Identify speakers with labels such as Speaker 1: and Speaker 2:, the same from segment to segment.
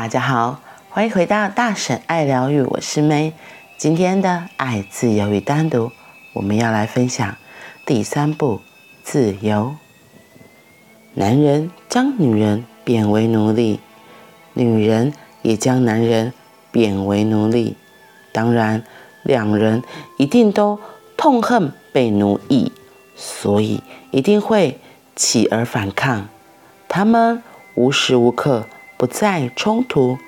Speaker 1: 大家好，欢迎回到大婶爱疗愈，我是 May。今天的爱、自由与单独，我们要来分享第三步：自由。男人将女人贬为奴隶，女人也将男人贬为奴隶。当然，两人一定都痛恨被奴役，所以一定会起而反抗。他们无时无刻不再冲突，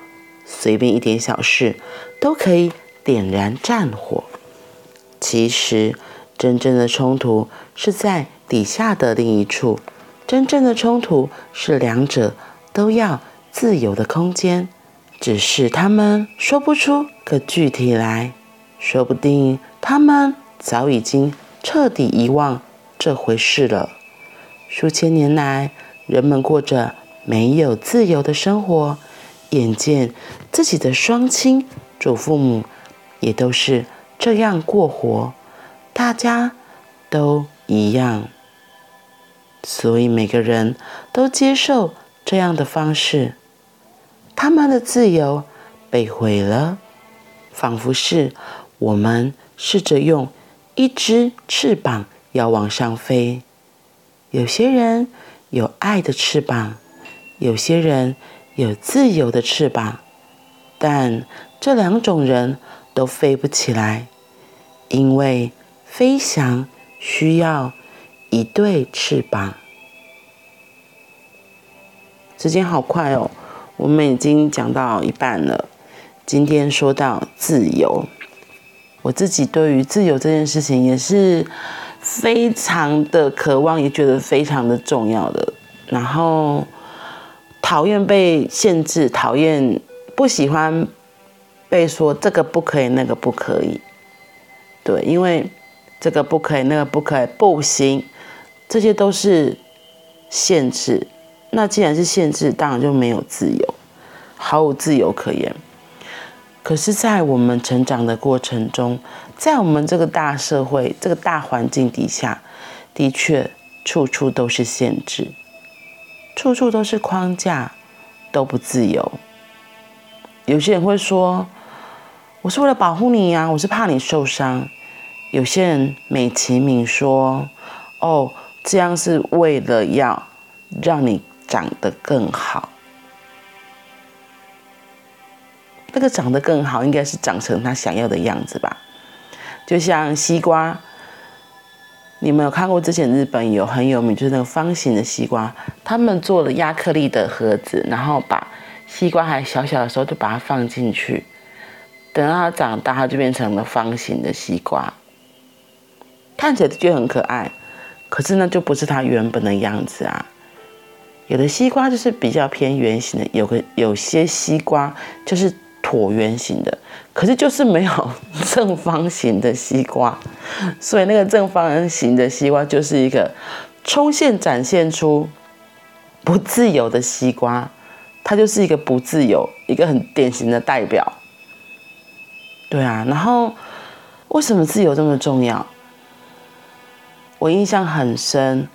Speaker 1: 随便一点小事都可以点燃战火。其实，真正的冲突是在底下的另一处。真正的冲突是两者都要自由的空间，只是他们说不出个具体来。说不定他们早已经彻底遗忘这回事了。数千年来，人们过着。没有自由的生活，眼见自己的双亲、祖父母也都是这样过活，大家都一样，所以每个人都接受这样的方式，他们的自由被毁了，仿佛是我们试着用一只翅膀要往上飞，有些人有爱的翅膀。有些人有自由的翅膀，但这两种人都飞不起来，因为飞翔需要一对翅膀。时间好快哦，我们已经讲到一半了。今天说到自由，我自己对于自由这件事情也是非常的渴望，也觉得非常的重要的。然后。讨厌被限制，讨厌不喜欢被说这个不可以，那个不可以。对，因为这个不可以，那个不可以，不行，这些都是限制。那既然是限制，当然就没有自由，毫无自由可言。可是，在我们成长的过程中，在我们这个大社会、这个大环境底下，的确处处都是限制。处处都是框架，都不自由。有些人会说：“我是为了保护你呀，我是怕你受伤。”有些人美其名说：“哦，这样是为了要让你长得更好。”那个长得更好，应该是长成他想要的样子吧？就像西瓜。你们有看过之前日本有很有名，就是那个方形的西瓜，他们做了亚克力的盒子，然后把西瓜还小小的时候就把它放进去，等到它长大，它就变成了方形的西瓜，看起来就很可爱，可是呢就不是它原本的样子啊。有的西瓜就是比较偏圆形的，有个有些西瓜就是。椭圆形的，可是就是没有 正方形的西瓜，所以那个正方形的西瓜就是一个冲现展现出不自由的西瓜，它就是一个不自由，一个很典型的代表。对啊，然后为什么自由这么重要？我印象很深，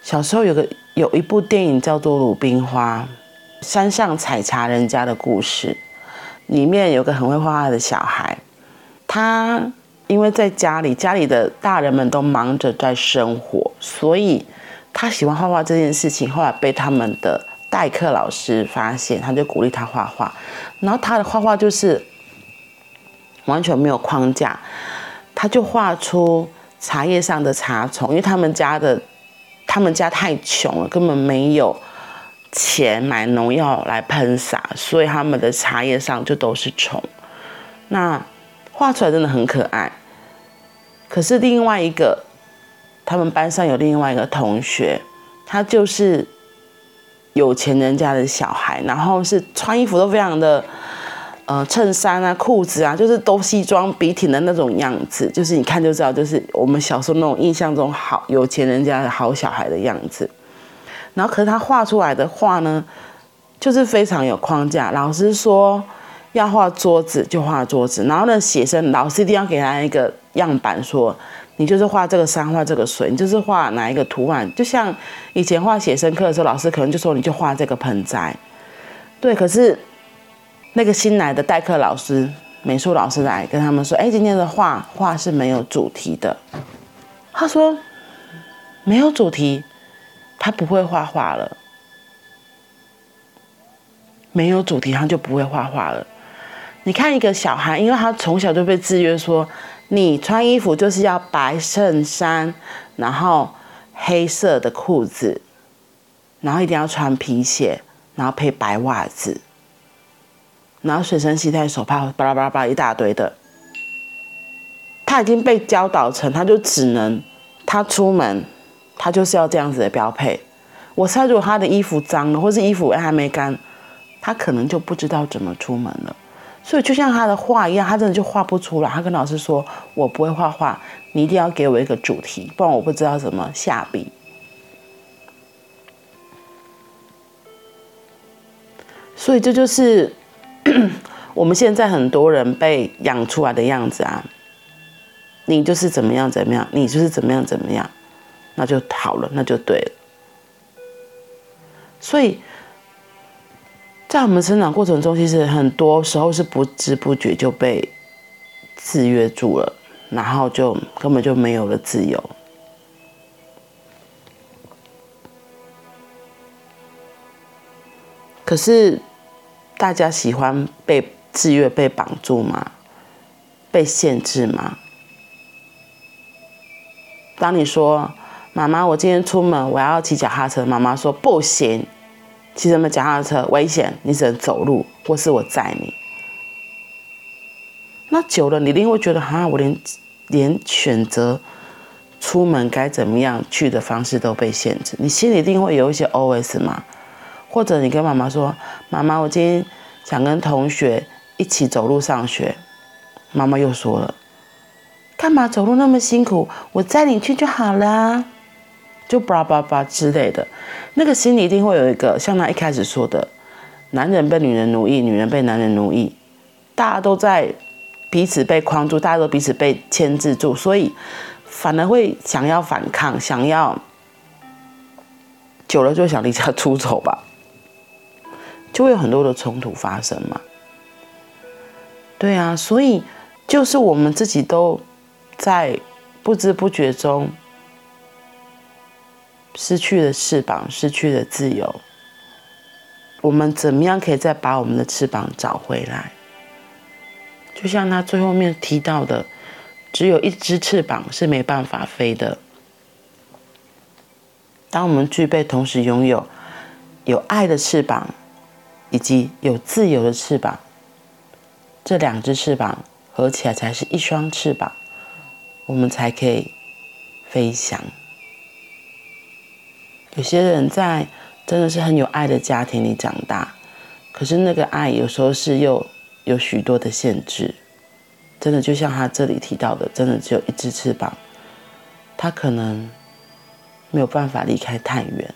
Speaker 1: 小时候有个有一部电影叫做《鲁冰花》，山上采茶人家的故事。里面有个很会画画的小孩，他因为在家里，家里的大人们都忙着在生活，所以他喜欢画画这件事情，后来被他们的代课老师发现，他就鼓励他画画。然后他的画画就是完全没有框架，他就画出茶叶上的茶虫，因为他们家的他们家太穷了，根本没有。钱买农药来喷洒，所以他们的茶叶上就都是虫。那画出来真的很可爱。可是另外一个，他们班上有另外一个同学，他就是有钱人家的小孩，然后是穿衣服都非常的，呃，衬衫啊、裤子啊，就是都西装笔挺的那种样子，就是你看就知道，就是我们小时候那种印象中好有钱人家的好小孩的样子。然后，可是他画出来的画呢，就是非常有框架。老师说要画桌子就画桌子，然后呢，写生老师一定要给他一个样板，说你就是画这个山，画这个水，你就是画哪一个图案。就像以前画写生课的时候，老师可能就说你就画这个盆栽。对，可是那个新来的代课老师、美术老师来跟他们说：“哎，今天的画画是没有主题的。”他说：“没有主题，他不会画画了。没有主题，他就不会画画了。你看一个小孩，因为他从小就被制约说，你穿衣服就是要白衬衫，然后黑色的裤子，然后一定要穿皮鞋。”然后配白袜子，然后随身携带手帕，巴拉巴拉巴拉一大堆的。他已经被教导成，他就只能他出门，他就是要这样子的标配。我猜，如果他的衣服脏了，或是衣服还没干，他可能就不知道怎么出门了。所以就像他的画一样，他真的就画不出来。他跟老师说：“我不会画画，你一定要给我一个主题，不然我不知道怎么下笔。”所以这就是 我们现在很多人被养出来的样子啊！你就是怎么样怎么样，你就是怎么样怎么样，那就好了，那就对了。所以在我们成长过程中，其实很多时候是不知不觉就被制约住了，然后就根本就没有了自由。可是。大家喜欢被制约、被绑住吗？被限制吗？当你说“妈妈，我今天出门我要骑脚踏车”，妈妈说“不行，骑什么脚踏车危险，你只能走路，或是我载你”。那久了，你一定会觉得哈，我连连选择出门该怎么样去的方式都被限制，你心里一定会有一些 OS 嘛。或者你跟妈妈说：“妈妈，我今天想跟同学一起走路上学。”妈妈又说了：“干嘛走路那么辛苦？我载你去就好了。”就叭叭叭之类的，那个心里一定会有一个像他一开始说的：“男人被女人奴役，女人被男人奴役，大家都在彼此被框住，大家都彼此被牵制住，所以反而会想要反抗，想要久了就想离家出走吧。”就会有很多的冲突发生嘛，对啊，所以就是我们自己都在不知不觉中失去了翅膀，失去了自由。我们怎么样可以再把我们的翅膀找回来？就像他最后面提到的，只有一只翅膀是没办法飞的。当我们具备同时拥有有爱的翅膀。以及有自由的翅膀，这两只翅膀合起来才是一双翅膀，我们才可以飞翔。有些人在真的是很有爱的家庭里长大，可是那个爱有时候是又有许多的限制，真的就像他这里提到的，真的只有一只翅膀，他可能没有办法离开太远。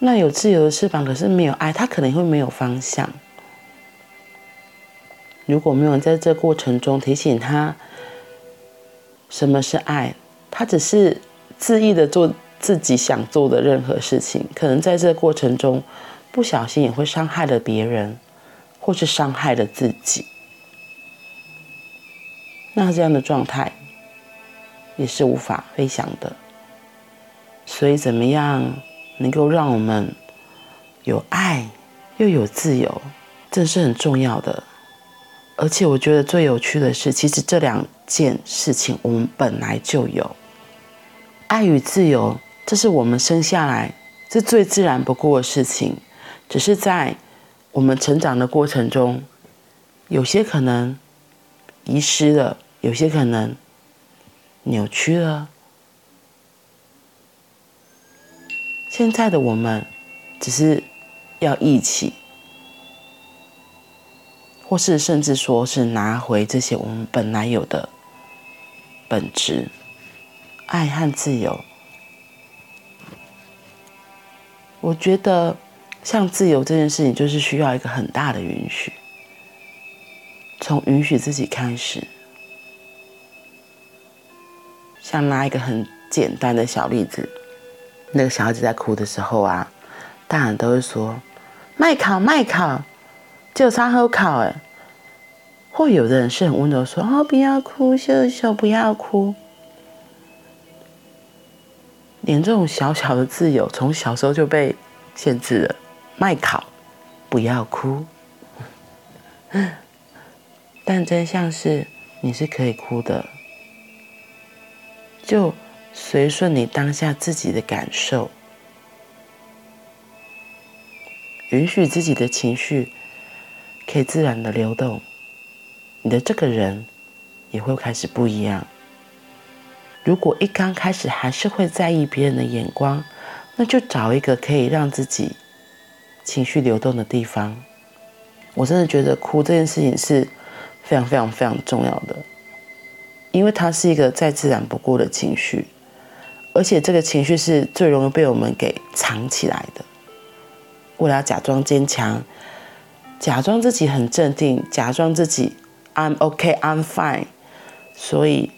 Speaker 1: 那有自由的翅膀，可是没有爱，他可能会没有方向。如果没有在这过程中提醒他什么是爱，他只是恣意的做自己想做的任何事情，可能在这过程中不小心也会伤害了别人，或是伤害了自己。那这样的状态也是无法飞翔的。所以怎么样？能够让我们有爱又有自由，这是很重要的。而且我觉得最有趣的是，其实这两件事情我们本来就有。爱与自由，这是我们生下来是最自然不过的事情，只是在我们成长的过程中，有些可能遗失了，有些可能扭曲了。现在的我们，只是要一起，或是甚至说是拿回这些我们本来有的本质，爱和自由。我觉得，像自由这件事情，就是需要一个很大的允许，从允许自己开始。像拿一个很简单的小例子。那个小孩子在哭的时候啊，大人都会说：“麦考麦考，就差好考哎。或有的人是很温柔，说哦不要哭，秀秀不要哭。连这种小小的自由，从小时候就被限制了。麦考，不要哭。但真相是，你是可以哭的，就随顺你当下自己的感受，允许自己的情绪可以自然的流动，你的这个人也会开始不一样。如果一刚开始还是会在意别人的眼光，那就找一个可以让自己情绪流动的地方。我真的觉得哭这件事情是非常非常非常重要的，因为它是一个再自然不过的情绪，而且这个情绪是最容易被我们给藏起来的。为了要假装坚强，假装自己很镇定，假装自己 I'm OK, I'm fine，所以。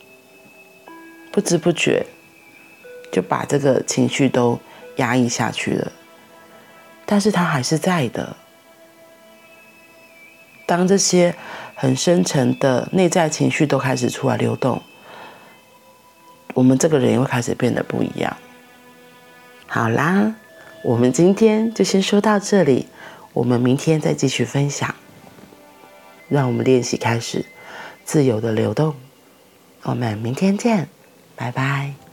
Speaker 1: 不知不觉就把这个情绪都压抑下去了，但是它还是在的。当这些很深沉的内在情绪都开始出来流动，我们这个人也会开始变得不一样。好啦，我们今天就先说到这里，我们明天再继续分享。让我们练习开始自由的流动，我们明天见。拜拜。